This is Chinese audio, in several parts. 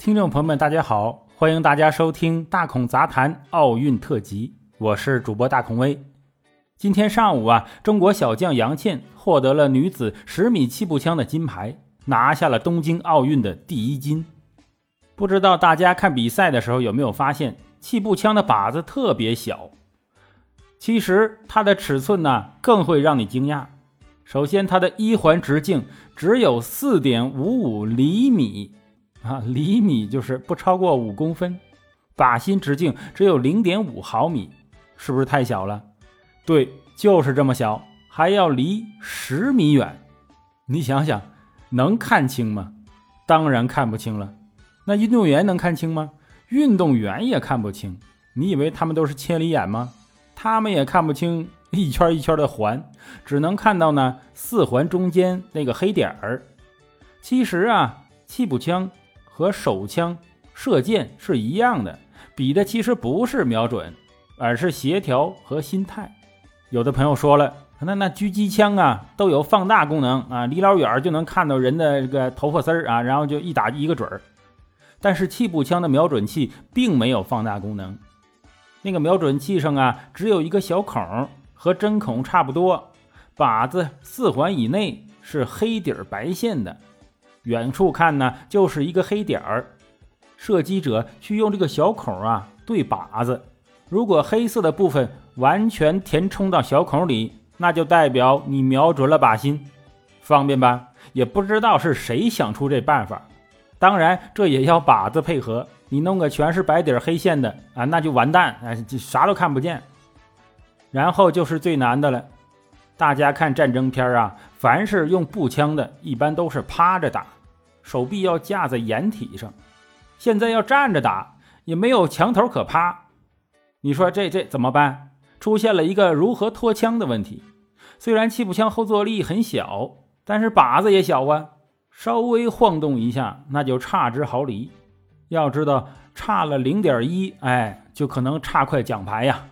听众朋友们，大家好，欢迎大家收听《大孔杂谈奥运特辑》，我是主播大孔威。今天上午啊，中国小将杨倩获得了女子十米气步枪的金牌，拿下了东京奥运的第一金。不知道大家看比赛的时候有没有发现，气步枪的靶子特别小。其实它的尺寸呢，更会让你惊讶。首先，它的一环直径只有四点五五厘米。啊，厘米就是不超过五公分，靶心直径只有零点五毫米，是不是太小了？对，就是这么小，还要离十米远。你想想，能看清吗？当然看不清了。那运动员能看清吗？运动员也看不清。你以为他们都是千里眼吗？他们也看不清一圈一圈的环，只能看到呢四环中间那个黑点儿。其实啊，气步枪。和手枪射箭是一样的，比的其实不是瞄准，而是协调和心态。有的朋友说了，那那狙击枪啊都有放大功能啊，离老远就能看到人的这个头发丝儿啊，然后就一打一个准儿。但是气步枪的瞄准器并没有放大功能，那个瞄准器上啊只有一个小孔，和针孔差不多，靶子四环以内是黑底儿白线的。远处看呢，就是一个黑点儿。射击者去用这个小孔啊对靶子，如果黑色的部分完全填充到小孔里，那就代表你瞄准了靶心，方便吧？也不知道是谁想出这办法。当然，这也要靶子配合。你弄个全是白底黑线的啊，那就完蛋，哎，啥都看不见。然后就是最难的了。大家看战争片啊，凡是用步枪的，一般都是趴着打，手臂要架在掩体上。现在要站着打，也没有墙头可趴。你说这这怎么办？出现了一个如何脱枪的问题。虽然气步枪后坐力很小，但是靶子也小啊，稍微晃动一下，那就差之毫厘。要知道，差了零点一，哎，就可能差块奖牌呀。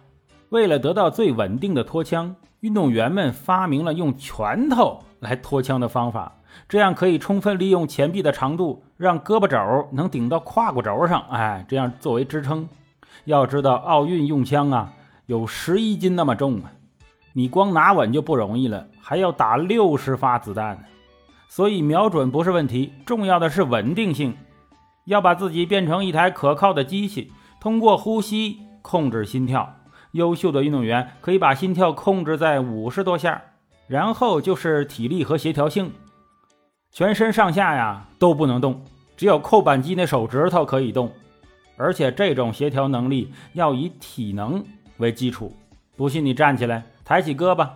为了得到最稳定的脱枪。运动员们发明了用拳头来托枪的方法，这样可以充分利用前臂的长度，让胳膊肘能顶到胯骨轴上，哎，这样作为支撑。要知道，奥运用枪啊，有十一斤那么重啊，你光拿稳就不容易了，还要打六十发子弹呢。所以瞄准不是问题，重要的是稳定性，要把自己变成一台可靠的机器，通过呼吸控制心跳。优秀的运动员可以把心跳控制在五十多下，然后就是体力和协调性，全身上下呀都不能动，只有扣扳机那手指头可以动，而且这种协调能力要以体能为基础。不信你站起来，抬起胳膊，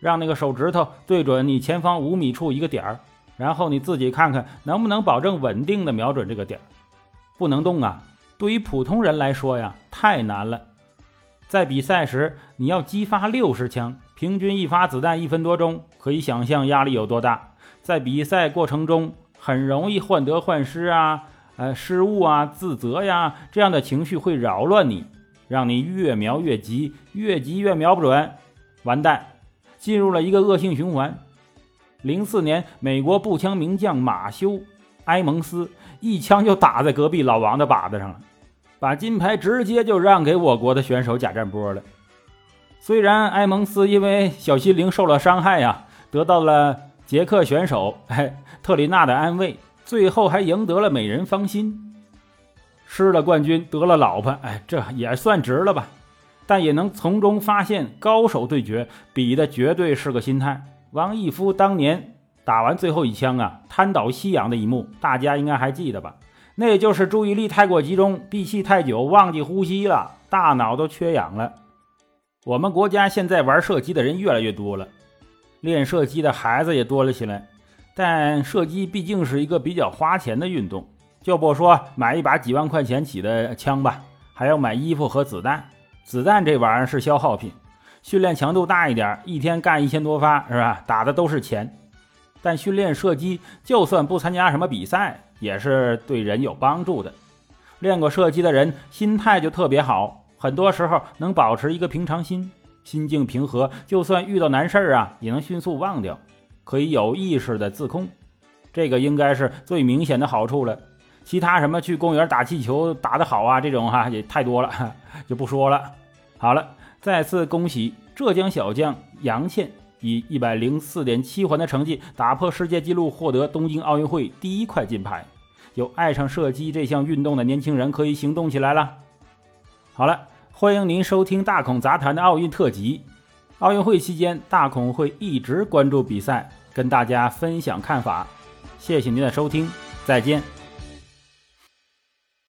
让那个手指头对准你前方五米处一个点儿，然后你自己看看能不能保证稳定的瞄准这个点儿。不能动啊，对于普通人来说呀，太难了。在比赛时，你要激发六十枪，平均一发子弹一分多钟，可以想象压力有多大。在比赛过程中，很容易患得患失啊，呃，失误啊，自责呀，这样的情绪会扰乱你，让你越瞄越急，越急越瞄不准，完蛋，进入了一个恶性循环。零四年，美国步枪名将马修·埃蒙斯一枪就打在隔壁老王的靶子上了。把金牌直接就让给我国的选手贾占波了。虽然埃蒙斯因为小心灵受了伤害呀，得到了捷克选手哎特里娜的安慰，最后还赢得了美人芳心，失了冠军得了老婆，哎，这也算值了吧？但也能从中发现高手对决比的绝对是个心态。王义夫当年打完最后一枪啊，瘫倒夕阳的一幕，大家应该还记得吧？那就是注意力太过集中，闭气太久，忘记呼吸了，大脑都缺氧了。我们国家现在玩射击的人越来越多了，练射击的孩子也多了起来。但射击毕竟是一个比较花钱的运动，就不说买一把几万块钱起的枪吧，还要买衣服和子弹。子弹这玩意儿是消耗品，训练强度大一点，一天干一千多发，是吧？打的都是钱。但训练射击，就算不参加什么比赛。也是对人有帮助的。练过射击的人心态就特别好，很多时候能保持一个平常心，心境平和，就算遇到难事儿啊，也能迅速忘掉，可以有意识的自控。这个应该是最明显的好处了。其他什么去公园打气球打得好啊，这种哈也太多了，就不说了。好了，再次恭喜浙江小将杨倩以一百零四点七环的成绩打破世界纪录，获得东京奥运会第一块金牌。有爱上射击这项运动的年轻人可以行动起来了。好了，欢迎您收听大孔杂谈的奥运特辑。奥运会期间，大孔会一直关注比赛，跟大家分享看法。谢谢您的收听，再见。